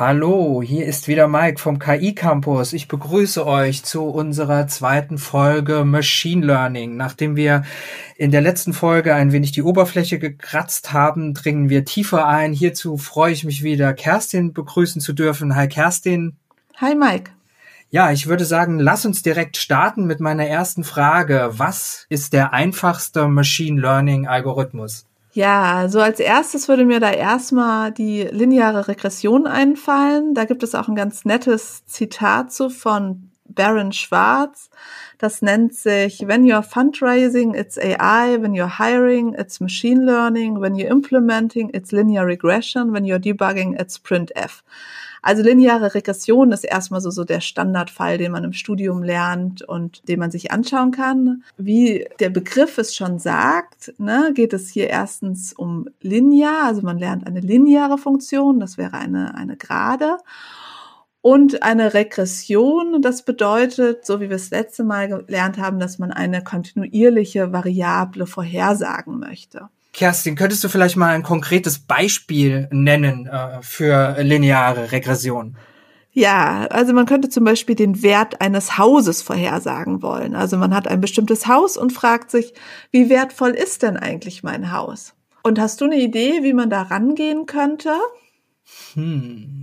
Hallo, hier ist wieder Mike vom KI Campus. Ich begrüße euch zu unserer zweiten Folge Machine Learning. Nachdem wir in der letzten Folge ein wenig die Oberfläche gekratzt haben, dringen wir tiefer ein. Hierzu freue ich mich wieder, Kerstin begrüßen zu dürfen. Hi Kerstin. Hi Mike. Ja, ich würde sagen, lass uns direkt starten mit meiner ersten Frage. Was ist der einfachste Machine Learning Algorithmus? Ja, so als erstes würde mir da erstmal die lineare Regression einfallen. Da gibt es auch ein ganz nettes Zitat zu von Baron Schwarz. Das nennt sich, when you're fundraising, it's AI. When you're hiring, it's machine learning. When you're implementing, it's linear regression. When you're debugging, it's printf. Also lineare Regression ist erstmal so, so der Standardfall, den man im Studium lernt und den man sich anschauen kann. Wie der Begriff es schon sagt, ne, geht es hier erstens um linear, also man lernt eine lineare Funktion, das wäre eine, eine Gerade. Und eine Regression, das bedeutet, so wie wir es letzte Mal gelernt haben, dass man eine kontinuierliche Variable vorhersagen möchte. Kerstin, könntest du vielleicht mal ein konkretes Beispiel nennen äh, für lineare Regression? Ja, also man könnte zum Beispiel den Wert eines Hauses vorhersagen wollen. Also man hat ein bestimmtes Haus und fragt sich, wie wertvoll ist denn eigentlich mein Haus? Und hast du eine Idee, wie man da rangehen könnte? Hm.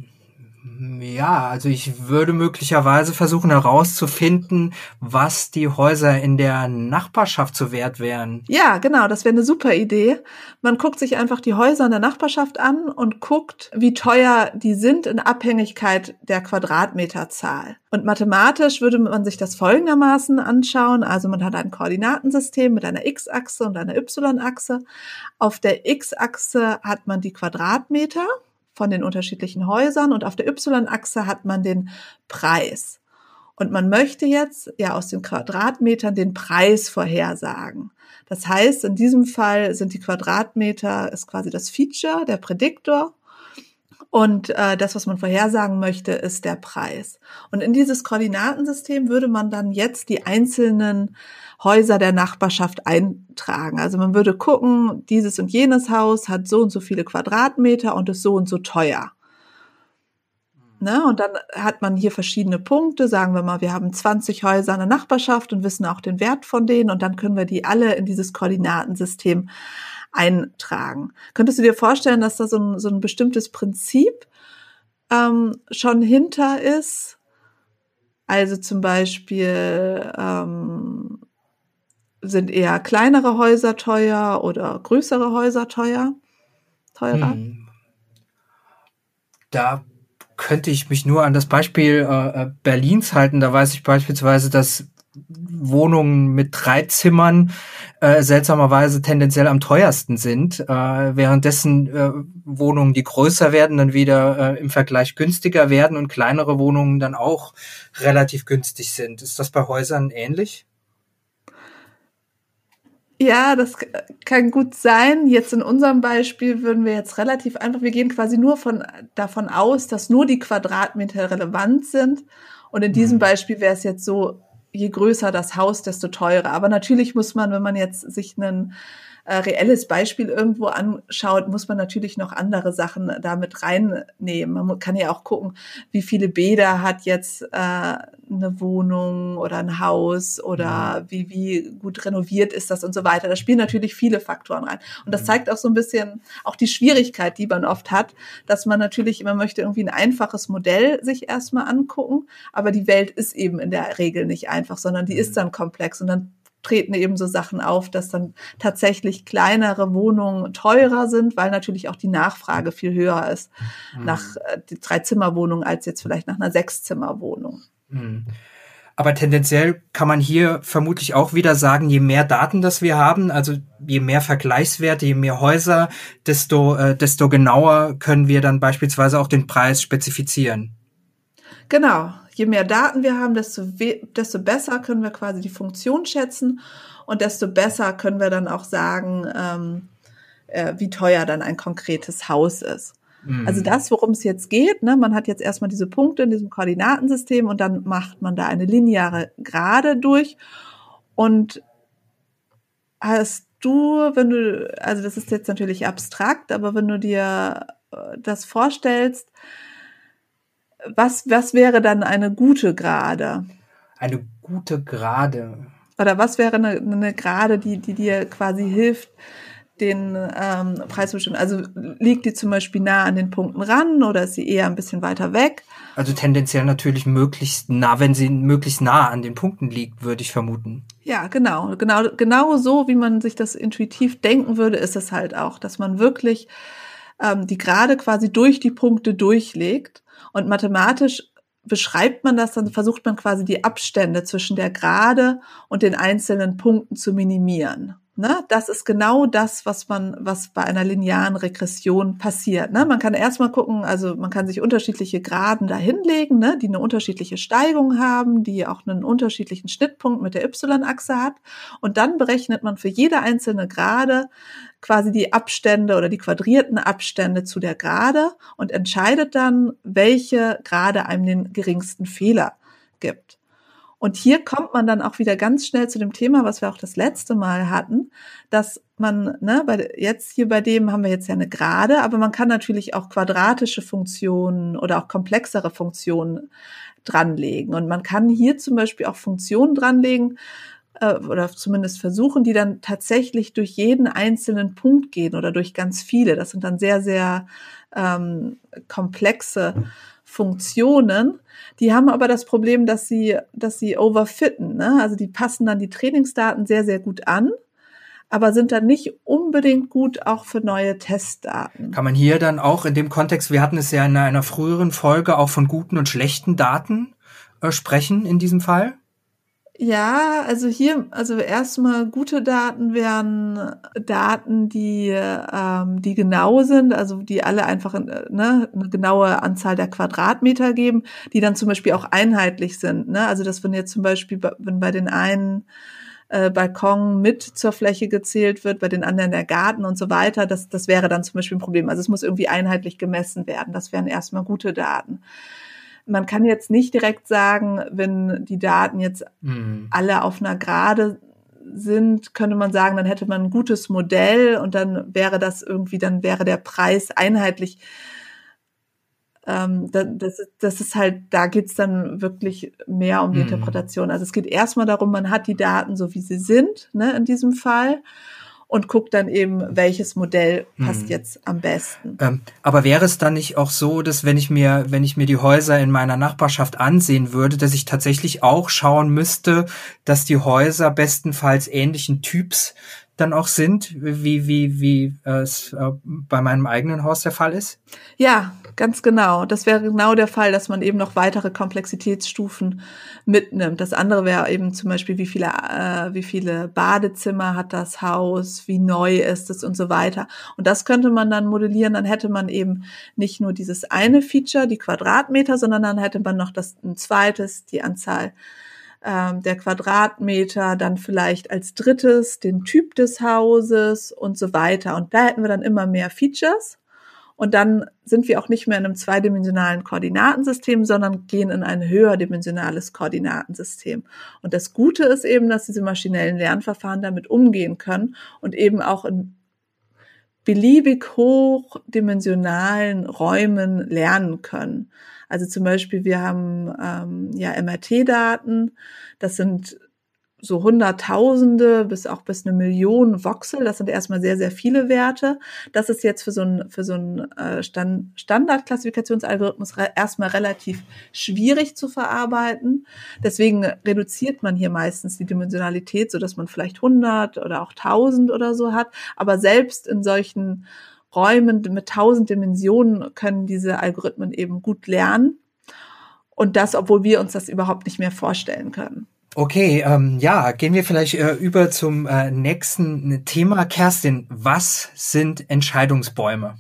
Ja, also ich würde möglicherweise versuchen herauszufinden, was die Häuser in der Nachbarschaft so wert wären. Ja, genau, das wäre eine super Idee. Man guckt sich einfach die Häuser in der Nachbarschaft an und guckt, wie teuer die sind in Abhängigkeit der Quadratmeterzahl. Und mathematisch würde man sich das folgendermaßen anschauen. Also man hat ein Koordinatensystem mit einer X-Achse und einer Y-Achse. Auf der X-Achse hat man die Quadratmeter von den unterschiedlichen Häusern und auf der Y-Achse hat man den Preis. Und man möchte jetzt ja aus den Quadratmetern den Preis vorhersagen. Das heißt, in diesem Fall sind die Quadratmeter ist quasi das Feature, der Prädiktor. Und äh, das, was man vorhersagen möchte, ist der Preis. Und in dieses Koordinatensystem würde man dann jetzt die einzelnen Häuser der Nachbarschaft eintragen. Also man würde gucken, dieses und jenes Haus hat so und so viele Quadratmeter und ist so und so teuer. Ne? Und dann hat man hier verschiedene Punkte. Sagen wir mal, wir haben 20 Häuser in der Nachbarschaft und wissen auch den Wert von denen und dann können wir die alle in dieses Koordinatensystem eintragen. Könntest du dir vorstellen, dass da so ein, so ein bestimmtes Prinzip ähm, schon hinter ist? Also zum Beispiel ähm, sind eher kleinere Häuser teuer oder größere Häuser teuer? Teurer? Hm. Da könnte ich mich nur an das Beispiel äh, äh, Berlins halten. Da weiß ich beispielsweise, dass Wohnungen mit drei Zimmern äh, seltsamerweise tendenziell am teuersten sind, äh, währenddessen äh, Wohnungen, die größer werden, dann wieder äh, im Vergleich günstiger werden und kleinere Wohnungen dann auch relativ günstig sind. Ist das bei Häusern ähnlich? Ja, das kann gut sein. Jetzt in unserem Beispiel würden wir jetzt relativ einfach, wir gehen quasi nur von, davon aus, dass nur die Quadratmeter relevant sind. Und in diesem mhm. Beispiel wäre es jetzt so, je größer das Haus, desto teurer. Aber natürlich muss man, wenn man jetzt sich einen äh, reelles Beispiel irgendwo anschaut, muss man natürlich noch andere Sachen damit reinnehmen. Man kann ja auch gucken, wie viele Bäder hat jetzt äh, eine Wohnung oder ein Haus oder mhm. wie, wie gut renoviert ist das und so weiter. Da spielen natürlich viele Faktoren rein. Und das mhm. zeigt auch so ein bisschen auch die Schwierigkeit, die man oft hat, dass man natürlich immer möchte irgendwie ein einfaches Modell sich erstmal angucken, aber die Welt ist eben in der Regel nicht einfach, sondern die ist mhm. dann komplex und dann treten eben so Sachen auf, dass dann tatsächlich kleinere Wohnungen teurer sind, weil natürlich auch die Nachfrage viel höher ist mhm. nach äh, drei Zimmerwohnungen als jetzt vielleicht nach einer Sechszimmerwohnung. Mhm. Aber tendenziell kann man hier vermutlich auch wieder sagen, je mehr Daten das wir haben, also je mehr Vergleichswerte, je mehr Häuser, desto, äh, desto genauer können wir dann beispielsweise auch den Preis spezifizieren. Genau, je mehr Daten wir haben, desto, desto besser können wir quasi die Funktion schätzen und desto besser können wir dann auch sagen, ähm, äh, wie teuer dann ein konkretes Haus ist. Mhm. Also das, worum es jetzt geht, ne, man hat jetzt erstmal diese Punkte in diesem Koordinatensystem und dann macht man da eine lineare Gerade durch und hast du, wenn du, also das ist jetzt natürlich abstrakt, aber wenn du dir äh, das vorstellst, was, was wäre dann eine gute Gerade? Eine gute Gerade. Oder was wäre eine, eine Gerade, die, die dir quasi hilft, den ähm, Preis zu bestimmen? Also liegt die zum Beispiel nah an den Punkten ran oder ist sie eher ein bisschen weiter weg? Also tendenziell natürlich möglichst nah, wenn sie möglichst nah an den Punkten liegt, würde ich vermuten. Ja, genau. Genau, genau so, wie man sich das intuitiv denken würde, ist es halt auch, dass man wirklich ähm, die Gerade quasi durch die Punkte durchlegt und mathematisch beschreibt man das, dann versucht man quasi die Abstände zwischen der Gerade und den einzelnen Punkten zu minimieren. Ne? Das ist genau das, was man, was bei einer linearen Regression passiert. Ne? Man kann erstmal gucken, also man kann sich unterschiedliche Graden dahinlegen, ne? die eine unterschiedliche Steigung haben, die auch einen unterschiedlichen Schnittpunkt mit der Y-Achse hat. Und dann berechnet man für jede einzelne Gerade quasi die Abstände oder die quadrierten Abstände zu der Gerade und entscheidet dann, welche Gerade einem den geringsten Fehler gibt. Und hier kommt man dann auch wieder ganz schnell zu dem Thema, was wir auch das letzte Mal hatten, dass man, ne, bei, jetzt hier bei dem haben wir jetzt ja eine Gerade, aber man kann natürlich auch quadratische Funktionen oder auch komplexere Funktionen dranlegen. Und man kann hier zum Beispiel auch Funktionen dranlegen, äh, oder zumindest versuchen, die dann tatsächlich durch jeden einzelnen Punkt gehen oder durch ganz viele. Das sind dann sehr, sehr ähm, komplexe Funktionen. Die haben aber das Problem, dass sie, dass sie overfitten. Ne? Also die passen dann die Trainingsdaten sehr, sehr gut an, aber sind dann nicht unbedingt gut auch für neue Testdaten. Kann man hier dann auch in dem Kontext, wir hatten es ja in einer früheren Folge auch von guten und schlechten Daten äh, sprechen in diesem Fall? Ja, also hier, also erstmal gute Daten wären Daten, die, ähm, die genau sind, also die alle einfach ne, eine genaue Anzahl der Quadratmeter geben, die dann zum Beispiel auch einheitlich sind. Ne? Also dass wenn jetzt zum Beispiel, wenn bei den einen äh, Balkon mit zur Fläche gezählt wird, bei den anderen der Garten und so weiter, das, das wäre dann zum Beispiel ein Problem. Also es muss irgendwie einheitlich gemessen werden. Das wären erstmal gute Daten man kann jetzt nicht direkt sagen, wenn die Daten jetzt mhm. alle auf einer Gerade sind, könnte man sagen, dann hätte man ein gutes Modell und dann wäre das irgendwie, dann wäre der Preis einheitlich. Ähm, das, das ist halt, da geht's dann wirklich mehr um die mhm. Interpretation. Also es geht erstmal darum, man hat die Daten so, wie sie sind, ne, in diesem Fall und guckt dann eben, welches Modell passt hm. jetzt am besten. Ähm, aber wäre es dann nicht auch so, dass wenn ich mir, wenn ich mir die Häuser in meiner Nachbarschaft ansehen würde, dass ich tatsächlich auch schauen müsste, dass die Häuser bestenfalls ähnlichen Typs dann auch sind, wie, wie, wie es äh, bei meinem eigenen Haus der Fall ist? Ja, ganz genau. Das wäre genau der Fall, dass man eben noch weitere Komplexitätsstufen mitnimmt. Das andere wäre eben zum Beispiel, wie viele, äh, wie viele Badezimmer hat das Haus, wie neu ist es und so weiter. Und das könnte man dann modellieren. Dann hätte man eben nicht nur dieses eine Feature, die Quadratmeter, sondern dann hätte man noch das ein zweites, die Anzahl ähm, der Quadratmeter, dann vielleicht als drittes den Typ des Hauses und so weiter. Und da hätten wir dann immer mehr Features. Und dann sind wir auch nicht mehr in einem zweidimensionalen Koordinatensystem, sondern gehen in ein höherdimensionales Koordinatensystem. Und das Gute ist eben, dass diese maschinellen Lernverfahren damit umgehen können und eben auch in beliebig hochdimensionalen Räumen lernen können. Also zum Beispiel, wir haben ähm, ja MRT-Daten, das sind so Hunderttausende bis auch bis eine Million Voxel. Das sind erstmal sehr, sehr viele Werte. Das ist jetzt für so einen, für so einen äh, Stand Standardklassifikationsalgorithmus erstmal relativ schwierig zu verarbeiten. Deswegen reduziert man hier meistens die Dimensionalität, so dass man vielleicht 100 oder auch 1000 oder so hat. Aber selbst in solchen Räumen mit tausend Dimensionen können diese Algorithmen eben gut lernen. Und das, obwohl wir uns das überhaupt nicht mehr vorstellen können. Okay, ähm, ja, gehen wir vielleicht äh, über zum äh, nächsten Thema. Kerstin, was sind Entscheidungsbäume?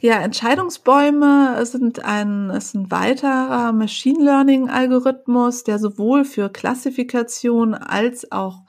Ja, Entscheidungsbäume sind ein, ist ein weiterer Machine Learning Algorithmus, der sowohl für Klassifikation als auch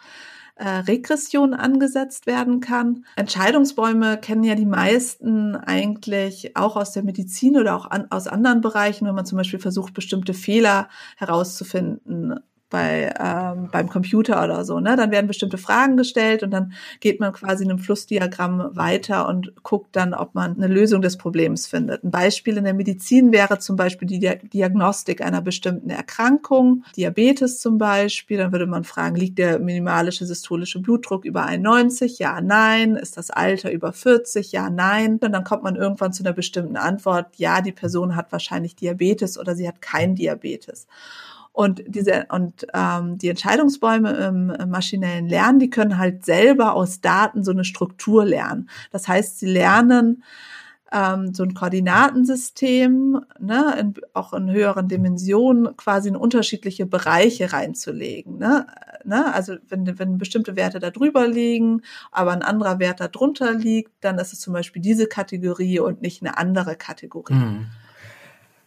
äh, Regression angesetzt werden kann. Entscheidungsbäume kennen ja die meisten eigentlich auch aus der Medizin oder auch an, aus anderen Bereichen, wenn man zum Beispiel versucht, bestimmte Fehler herauszufinden bei ähm, beim Computer oder so. Ne? Dann werden bestimmte Fragen gestellt und dann geht man quasi in einem Flussdiagramm weiter und guckt dann, ob man eine Lösung des Problems findet. Ein Beispiel in der Medizin wäre zum Beispiel die Diagnostik einer bestimmten Erkrankung, Diabetes zum Beispiel. Dann würde man fragen, liegt der minimalische systolische Blutdruck über 91? Ja, nein. Ist das Alter über 40? Ja, nein. Und dann kommt man irgendwann zu einer bestimmten Antwort. Ja, die Person hat wahrscheinlich Diabetes oder sie hat kein Diabetes. Und diese und ähm, die Entscheidungsbäume im, maschinellen Lernen, die können halt selber aus Daten so eine Struktur lernen. Das heißt, sie lernen ähm, so ein Koordinatensystem, ne, in, auch in höheren Dimensionen quasi in unterschiedliche Bereiche reinzulegen. Ne? Ne? Also wenn, wenn bestimmte Werte da drüber liegen, aber ein anderer Wert da drunter liegt, dann ist es zum Beispiel diese Kategorie und nicht eine andere Kategorie. Mhm.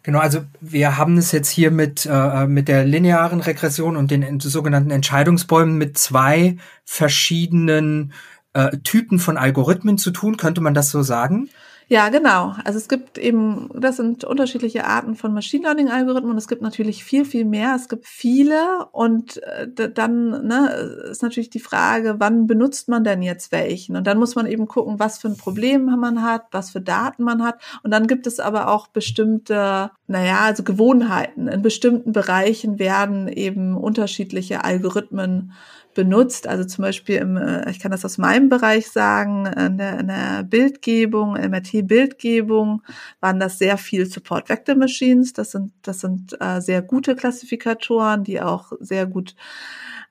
Genau, also wir haben es jetzt hier mit, äh, mit der linearen Regression und den sogenannten Entscheidungsbäumen mit zwei verschiedenen äh, Typen von Algorithmen zu tun. Könnte man das so sagen? Ja, genau. Also es gibt eben, das sind unterschiedliche Arten von Machine Learning Algorithmen und es gibt natürlich viel, viel mehr. Es gibt viele und äh, dann ne, ist natürlich die Frage, wann benutzt man denn jetzt welchen? Und dann muss man eben gucken, was für ein Problem man hat, was für Daten man hat. Und dann gibt es aber auch bestimmte, naja, also Gewohnheiten. In bestimmten Bereichen werden eben unterschiedliche Algorithmen benutzt. Also zum Beispiel im, äh, ich kann das aus meinem Bereich sagen, in der, in der Bildgebung, MRT-Bildgebung waren das sehr viel Support Vector Machines. Das sind, das sind äh, sehr gute Klassifikatoren, die auch sehr gut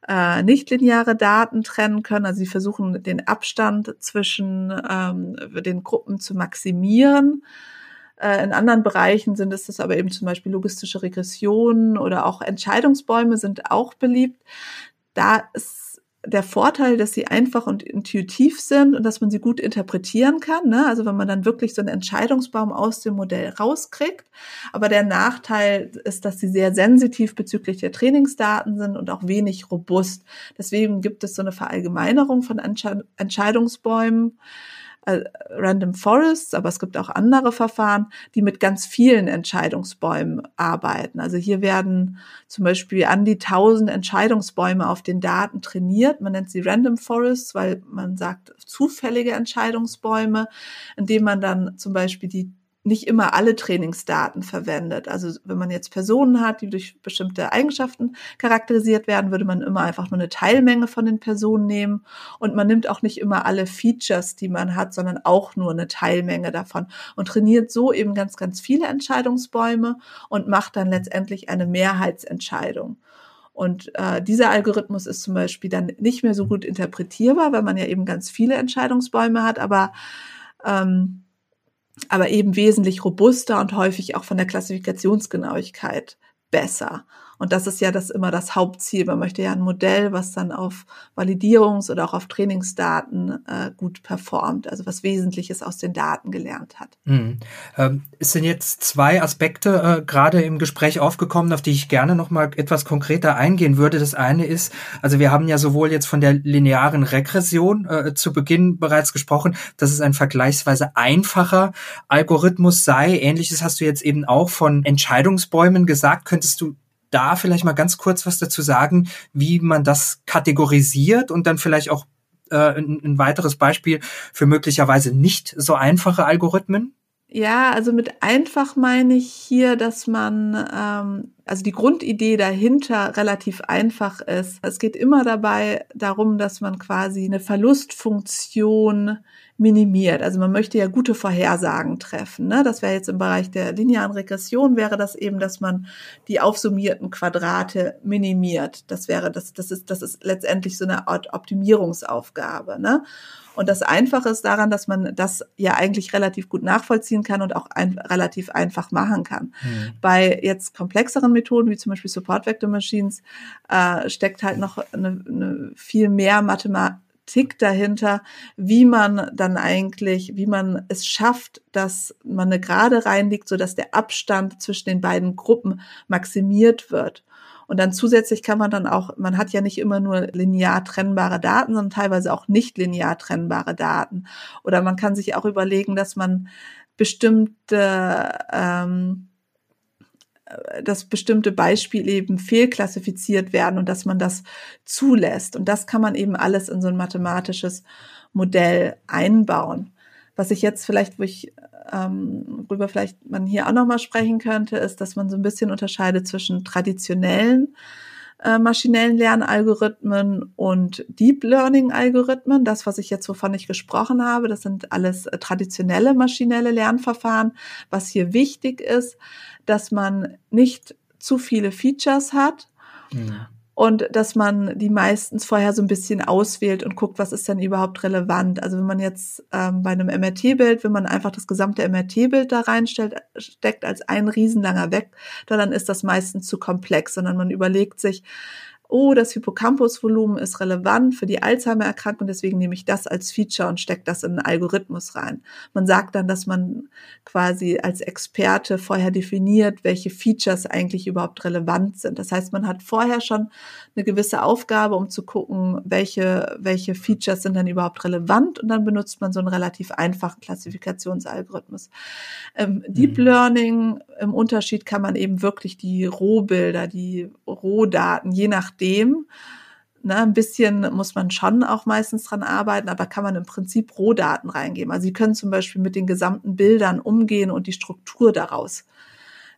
äh, nichtlineare Daten trennen können. Also sie versuchen den Abstand zwischen ähm, den Gruppen zu maximieren. Äh, in anderen Bereichen sind es das aber eben zum Beispiel logistische Regressionen oder auch Entscheidungsbäume sind auch beliebt da ist der Vorteil, dass sie einfach und intuitiv sind und dass man sie gut interpretieren kann. Ne? Also wenn man dann wirklich so einen Entscheidungsbaum aus dem Modell rauskriegt. Aber der Nachteil ist, dass sie sehr sensitiv bezüglich der Trainingsdaten sind und auch wenig robust. Deswegen gibt es so eine Verallgemeinerung von Entscheidungsbäumen äh, Random Forests, aber es gibt auch andere Verfahren, die mit ganz vielen Entscheidungsbäumen arbeiten. Also hier werden zum Beispiel an die tausend Entscheidungsbäume auf den Daten trainiert. Man nennt sie Random Forests, weil man sagt zufällige Entscheidungsbäume, indem man dann zum Beispiel die nicht immer alle Trainingsdaten verwendet. Also wenn man jetzt Personen hat, die durch bestimmte Eigenschaften charakterisiert werden, würde man immer einfach nur eine Teilmenge von den Personen nehmen und man nimmt auch nicht immer alle Features, die man hat, sondern auch nur eine Teilmenge davon und trainiert so eben ganz, ganz viele Entscheidungsbäume und macht dann letztendlich eine Mehrheitsentscheidung. Und äh, dieser Algorithmus ist zum Beispiel dann nicht mehr so gut interpretierbar, weil man ja eben ganz viele Entscheidungsbäume hat, aber ähm, aber eben wesentlich robuster und häufig auch von der Klassifikationsgenauigkeit besser. Und das ist ja das immer das Hauptziel. Man möchte ja ein Modell, was dann auf Validierungs- oder auch auf Trainingsdaten äh, gut performt, also was Wesentliches aus den Daten gelernt hat. Mhm. Ähm, es sind jetzt zwei Aspekte äh, gerade im Gespräch aufgekommen, auf die ich gerne noch mal etwas konkreter eingehen würde. Das eine ist, also wir haben ja sowohl jetzt von der linearen Regression äh, zu Beginn bereits gesprochen, dass es ein vergleichsweise einfacher Algorithmus sei. Ähnliches hast du jetzt eben auch von Entscheidungsbäumen gesagt. Könntest du da vielleicht mal ganz kurz was dazu sagen, wie man das kategorisiert und dann vielleicht auch äh, ein, ein weiteres Beispiel für möglicherweise nicht so einfache Algorithmen? Ja, also mit einfach meine ich hier, dass man, ähm, also die Grundidee dahinter relativ einfach ist. Es geht immer dabei darum, dass man quasi eine Verlustfunktion minimiert. Also man möchte ja gute Vorhersagen treffen. Ne? Das wäre jetzt im Bereich der linearen Regression, wäre das eben, dass man die aufsummierten Quadrate minimiert. Das wäre, das, das ist, das ist letztendlich so eine Art Optimierungsaufgabe. Ne? Und das Einfache ist daran, dass man das ja eigentlich relativ gut nachvollziehen kann und auch ein, relativ einfach machen kann. Mhm. Bei jetzt komplexeren Methoden, wie zum Beispiel Support Vector Machines, äh, steckt halt noch eine, eine viel mehr Mathematik Tick dahinter, wie man dann eigentlich, wie man es schafft, dass man eine Gerade reinlegt, so dass der Abstand zwischen den beiden Gruppen maximiert wird. Und dann zusätzlich kann man dann auch, man hat ja nicht immer nur linear trennbare Daten, sondern teilweise auch nicht linear trennbare Daten. Oder man kann sich auch überlegen, dass man bestimmte ähm, äh, dass bestimmte Beispiele eben fehlklassifiziert werden und dass man das zulässt. Und das kann man eben alles in so ein mathematisches Modell einbauen. Was ich jetzt vielleicht, wo ich ähm, worüber vielleicht man hier auch nochmal sprechen könnte, ist, dass man so ein bisschen unterscheidet zwischen traditionellen äh, maschinellen Lernalgorithmen und Deep Learning Algorithmen. Das, was ich jetzt, wovon ich gesprochen habe, das sind alles äh, traditionelle maschinelle Lernverfahren. Was hier wichtig ist, dass man nicht zu viele Features hat. Mhm und dass man die meistens vorher so ein bisschen auswählt und guckt, was ist denn überhaupt relevant. Also wenn man jetzt ähm, bei einem MRT-Bild, wenn man einfach das gesamte MRT-Bild da reinstellt, steckt als ein riesenlanger Weg, dann ist das meistens zu komplex, sondern man überlegt sich, oh, das Hippocampusvolumen ist relevant für die Alzheimer-Erkrankung, deswegen nehme ich das als Feature und stecke das in einen Algorithmus rein. Man sagt dann, dass man quasi als Experte vorher definiert, welche Features eigentlich überhaupt relevant sind. Das heißt, man hat vorher schon eine gewisse Aufgabe, um zu gucken, welche, welche Features sind dann überhaupt relevant und dann benutzt man so einen relativ einfachen Klassifikationsalgorithmus. Ähm, Deep mhm. Learning, im Unterschied kann man eben wirklich die Rohbilder, die Rohdaten, je nach nachdem. Ne, ein bisschen muss man schon auch meistens dran arbeiten, aber kann man im Prinzip Rohdaten reingeben. Also Sie können zum Beispiel mit den gesamten Bildern umgehen und die Struktur daraus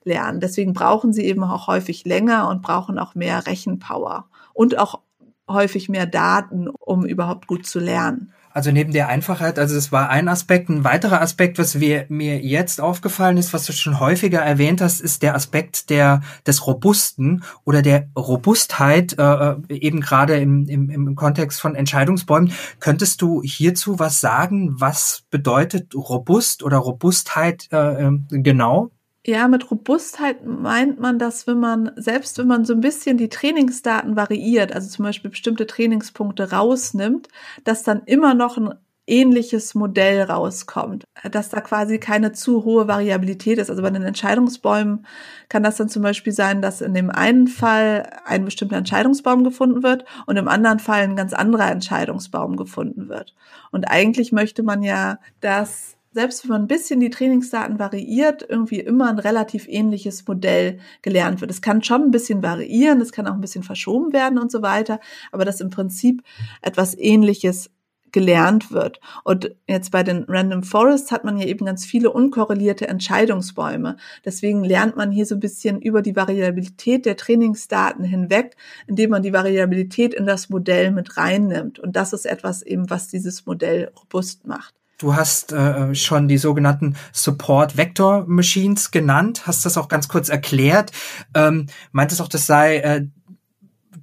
lernen. Deswegen brauchen Sie eben auch häufig länger und brauchen auch mehr Rechenpower und auch häufig mehr Daten, um überhaupt gut zu lernen. Also neben der Einfachheit, also es war ein Aspekt. Ein weiterer Aspekt, was wir, mir jetzt aufgefallen ist, was du schon häufiger erwähnt hast, ist der Aspekt der des Robusten oder der Robustheit, äh, äh eben gerade im, im, im Kontext von Entscheidungsbäumen. Könntest du hierzu was sagen? Was bedeutet robust oder Robustheit äh, ähm, genau? Ja, mit Robustheit meint man das, wenn man, selbst wenn man so ein bisschen die Trainingsdaten variiert, also zum Beispiel bestimmte Trainingspunkte rausnimmt, dass dann immer noch ein ähnliches Modell rauskommt, dass da quasi keine zu hohe Variabilität ist. Also bei den Entscheidungsbäumen kann das dann zum Beispiel sein, dass in dem einen Fall ein bestimmter Entscheidungsbaum gefunden wird und im anderen Fall ein ganz anderer Entscheidungsbaum gefunden wird. Und eigentlich möchte man ja, dass selbst wenn man ein bisschen die Trainingsdaten variiert, irgendwie immer ein relativ ähnliches Modell gelernt wird. Es kann schon ein bisschen variieren, es kann auch ein bisschen verschoben werden und so weiter, aber dass im Prinzip etwas Ähnliches gelernt wird. Und jetzt bei den Random Forests hat man ja eben ganz viele unkorrelierte Entscheidungsbäume. Deswegen lernt man hier so ein bisschen über die Variabilität der Trainingsdaten hinweg, indem man die Variabilität in das Modell mit reinnimmt. Und das ist etwas eben, was dieses Modell robust macht. Du hast äh, schon die sogenannten Support Vector Machines genannt, hast das auch ganz kurz erklärt. Ähm, meintest auch, das sei äh,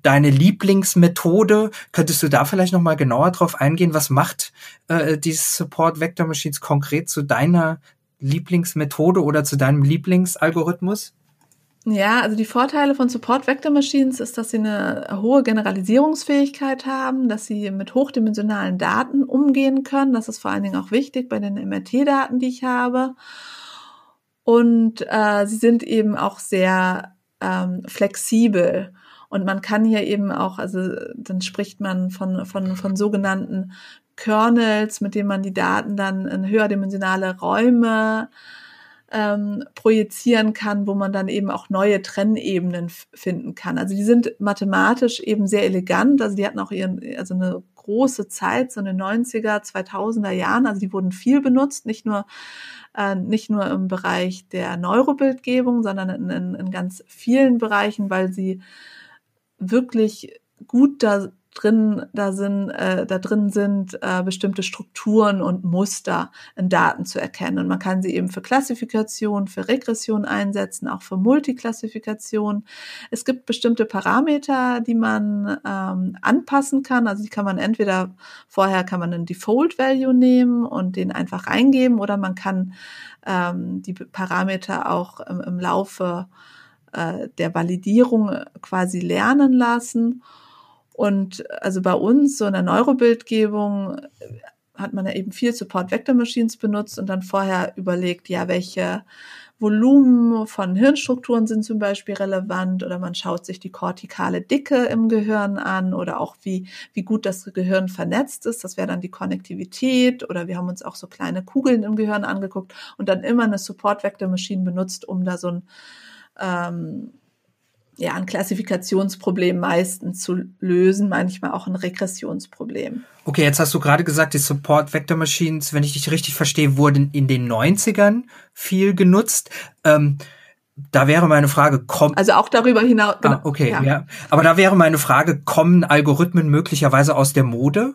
deine Lieblingsmethode. Könntest du da vielleicht noch mal genauer drauf eingehen? Was macht äh, dieses Support Vector Machines konkret zu deiner Lieblingsmethode oder zu deinem Lieblingsalgorithmus? Ja, also die Vorteile von Support Vector Machines ist, dass sie eine hohe Generalisierungsfähigkeit haben, dass sie mit hochdimensionalen Daten umgehen können. Das ist vor allen Dingen auch wichtig bei den MRT-Daten, die ich habe. Und äh, sie sind eben auch sehr ähm, flexibel. Und man kann hier eben auch, also dann spricht man von, von, von sogenannten Kernels, mit denen man die Daten dann in höherdimensionale Räume ähm, projizieren kann, wo man dann eben auch neue Trennebenen finden kann. Also die sind mathematisch eben sehr elegant. Also die hatten auch ihren, also eine große Zeit, so in den 90er, 2000er Jahren. Also die wurden viel benutzt, nicht nur äh, nicht nur im Bereich der Neurobildgebung, sondern in, in, in ganz vielen Bereichen, weil sie wirklich gut da drin, da sind, äh, da drin sind äh, bestimmte Strukturen und Muster in Daten zu erkennen. Und man kann sie eben für Klassifikation, für Regression einsetzen, auch für Multiklassifikation. Es gibt bestimmte Parameter, die man ähm, anpassen kann. Also die kann man entweder vorher kann man einen Default Value nehmen und den einfach eingeben, oder man kann ähm, die Parameter auch im, im Laufe äh, der Validierung quasi lernen lassen. Und also bei uns, so in der Neurobildgebung, hat man ja eben viel Support Vector Machines benutzt und dann vorher überlegt, ja, welche Volumen von Hirnstrukturen sind zum Beispiel relevant oder man schaut sich die kortikale Dicke im Gehirn an oder auch wie, wie gut das Gehirn vernetzt ist. Das wäre dann die Konnektivität oder wir haben uns auch so kleine Kugeln im Gehirn angeguckt und dann immer eine Support Vector Machine benutzt, um da so ein ähm, ja, ein Klassifikationsproblem meistens zu lösen, manchmal auch ein Regressionsproblem. Okay, jetzt hast du gerade gesagt, die Support Vector Machines, wenn ich dich richtig verstehe, wurden in den 90ern viel genutzt. Ähm, da wäre meine Frage, kommt. Also auch darüber hinaus. Ah, genau, ah, okay, ja. ja. Aber da wäre meine Frage, kommen Algorithmen möglicherweise aus der Mode?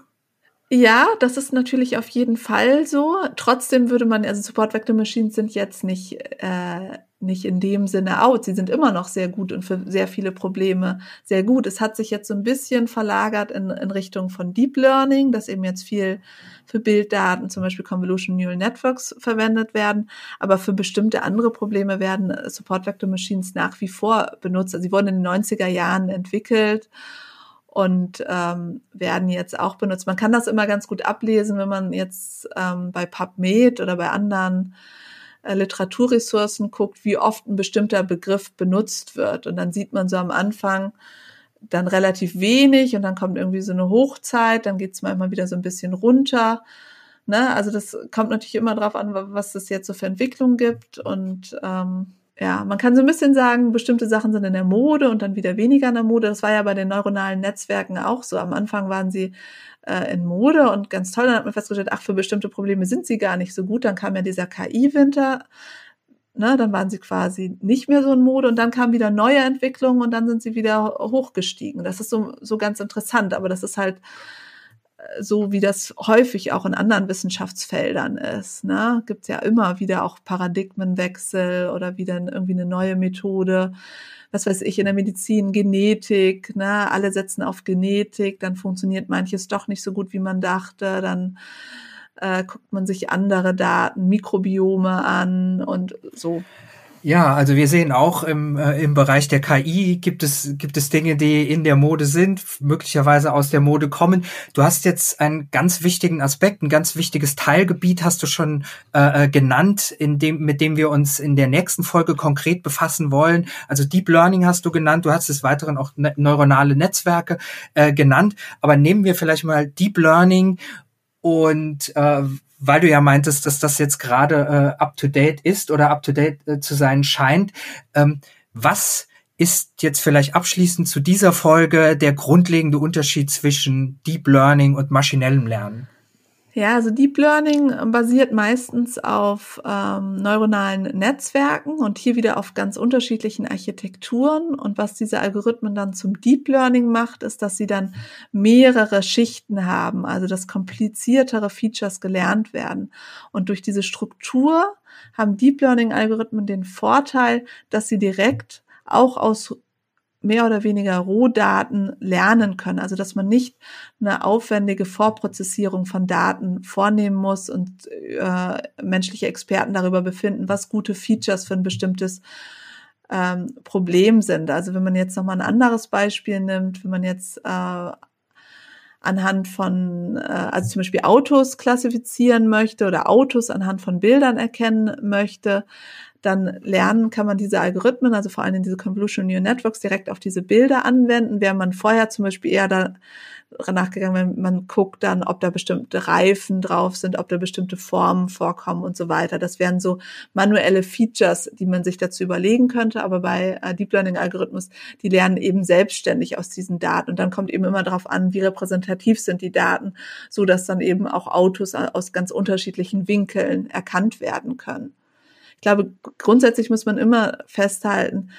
Ja, das ist natürlich auf jeden Fall so. Trotzdem würde man, also Support Vector Machines sind jetzt nicht, äh, nicht in dem Sinne out. Sie sind immer noch sehr gut und für sehr viele Probleme sehr gut. Es hat sich jetzt so ein bisschen verlagert in, in Richtung von Deep Learning, dass eben jetzt viel für Bilddaten, zum Beispiel Convolution Neural Networks verwendet werden. Aber für bestimmte andere Probleme werden Support Vector Machines nach wie vor benutzt. Also sie wurden in den 90er Jahren entwickelt und ähm, werden jetzt auch benutzt. Man kann das immer ganz gut ablesen, wenn man jetzt ähm, bei PubMed oder bei anderen äh, Literaturressourcen guckt, wie oft ein bestimmter Begriff benutzt wird. Und dann sieht man so am Anfang dann relativ wenig und dann kommt irgendwie so eine Hochzeit, dann geht es manchmal wieder so ein bisschen runter. Ne? Also das kommt natürlich immer drauf an, was es jetzt so für Entwicklungen gibt und ähm, ja, man kann so ein bisschen sagen, bestimmte Sachen sind in der Mode und dann wieder weniger in der Mode. Das war ja bei den neuronalen Netzwerken auch so. Am Anfang waren sie äh, in Mode und ganz toll. Dann hat man festgestellt, ach, für bestimmte Probleme sind sie gar nicht so gut. Dann kam ja dieser KI-Winter. Ne, dann waren sie quasi nicht mehr so in Mode und dann kamen wieder neue Entwicklungen und dann sind sie wieder hochgestiegen. Das ist so, so ganz interessant, aber das ist halt so wie das häufig auch in anderen Wissenschaftsfeldern ist. Ne? Gibt ja immer wieder auch Paradigmenwechsel oder wieder irgendwie eine neue Methode. Was weiß ich, in der Medizin, Genetik, ne? alle setzen auf Genetik, dann funktioniert manches doch nicht so gut, wie man dachte, dann äh, guckt man sich andere Daten, Mikrobiome an und so. Ja, also wir sehen auch im, äh, im Bereich der KI gibt es, gibt es Dinge, die in der Mode sind, möglicherweise aus der Mode kommen. Du hast jetzt einen ganz wichtigen Aspekt, ein ganz wichtiges Teilgebiet hast du schon äh, äh genannt, in dem, mit dem wir uns in der nächsten Folge konkret befassen wollen. Also Deep Learning hast du genannt, du hast des Weiteren auch ne neuronale Netzwerke äh, genannt. Aber nehmen wir vielleicht mal Deep Learning und äh, weil du ja meintest, dass das jetzt gerade äh, up to date ist oder up to date äh, zu sein scheint. Ähm, was ist jetzt vielleicht abschließend zu dieser Folge der grundlegende Unterschied zwischen Deep Learning und maschinellem Lernen? Ja, also Deep Learning basiert meistens auf ähm, neuronalen Netzwerken und hier wieder auf ganz unterschiedlichen Architekturen. Und was diese Algorithmen dann zum Deep Learning macht, ist, dass sie dann mehrere Schichten haben, also dass kompliziertere Features gelernt werden. Und durch diese Struktur haben Deep Learning Algorithmen den Vorteil, dass sie direkt auch aus mehr oder weniger Rohdaten lernen können. Also dass man nicht eine aufwendige Vorprozessierung von Daten vornehmen muss und äh, menschliche Experten darüber befinden, was gute Features für ein bestimmtes ähm, Problem sind. Also wenn man jetzt nochmal ein anderes Beispiel nimmt, wenn man jetzt äh, anhand von, äh, also zum Beispiel Autos klassifizieren möchte oder Autos anhand von Bildern erkennen möchte, dann lernen kann man diese Algorithmen, also vor allem diese Convolutional Neural Networks, direkt auf diese Bilder anwenden, während man vorher zum Beispiel eher da nachgegangen, wenn man guckt dann, ob da bestimmte Reifen drauf sind, ob da bestimmte Formen vorkommen und so weiter. Das wären so manuelle Features, die man sich dazu überlegen könnte, aber bei äh, Deep Learning Algorithmus, die lernen eben selbstständig aus diesen Daten und dann kommt eben immer darauf an, wie repräsentativ sind die Daten, so dass dann eben auch Autos aus ganz unterschiedlichen Winkeln erkannt werden können. Ich glaube, grundsätzlich muss man immer festhalten,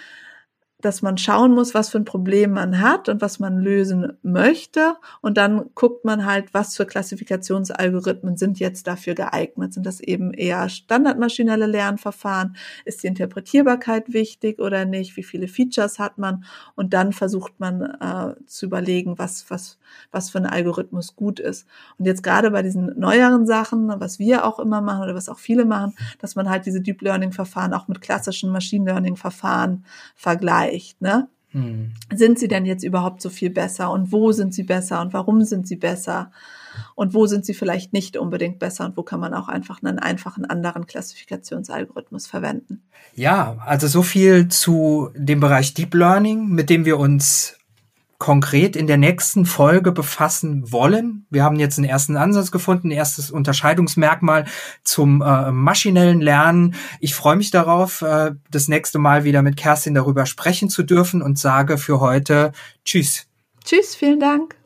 dass man schauen muss, was für ein Problem man hat und was man lösen möchte. Und dann guckt man halt, was für Klassifikationsalgorithmen sind jetzt dafür geeignet. Sind das eben eher standardmaschinelle Lernverfahren? Ist die Interpretierbarkeit wichtig oder nicht? Wie viele Features hat man? Und dann versucht man äh, zu überlegen, was, was, was für ein Algorithmus gut ist. Und jetzt gerade bei diesen neueren Sachen, was wir auch immer machen oder was auch viele machen, dass man halt diese Deep Learning Verfahren auch mit klassischen Machine Learning Verfahren vergleicht vergleicht, ne? Hm. Sind sie denn jetzt überhaupt so viel besser und wo sind sie besser und warum sind sie besser und wo sind sie vielleicht nicht unbedingt besser und wo kann man auch einfach einen einfachen anderen Klassifikationsalgorithmus verwenden? Ja, also so viel zu dem Bereich Deep Learning, mit dem wir uns konkret in der nächsten Folge befassen wollen. Wir haben jetzt einen ersten Ansatz gefunden, ein erstes Unterscheidungsmerkmal zum äh, maschinellen Lernen. Ich freue mich darauf, äh, das nächste Mal wieder mit Kerstin darüber sprechen zu dürfen und sage für heute Tschüss. Tschüss, vielen Dank.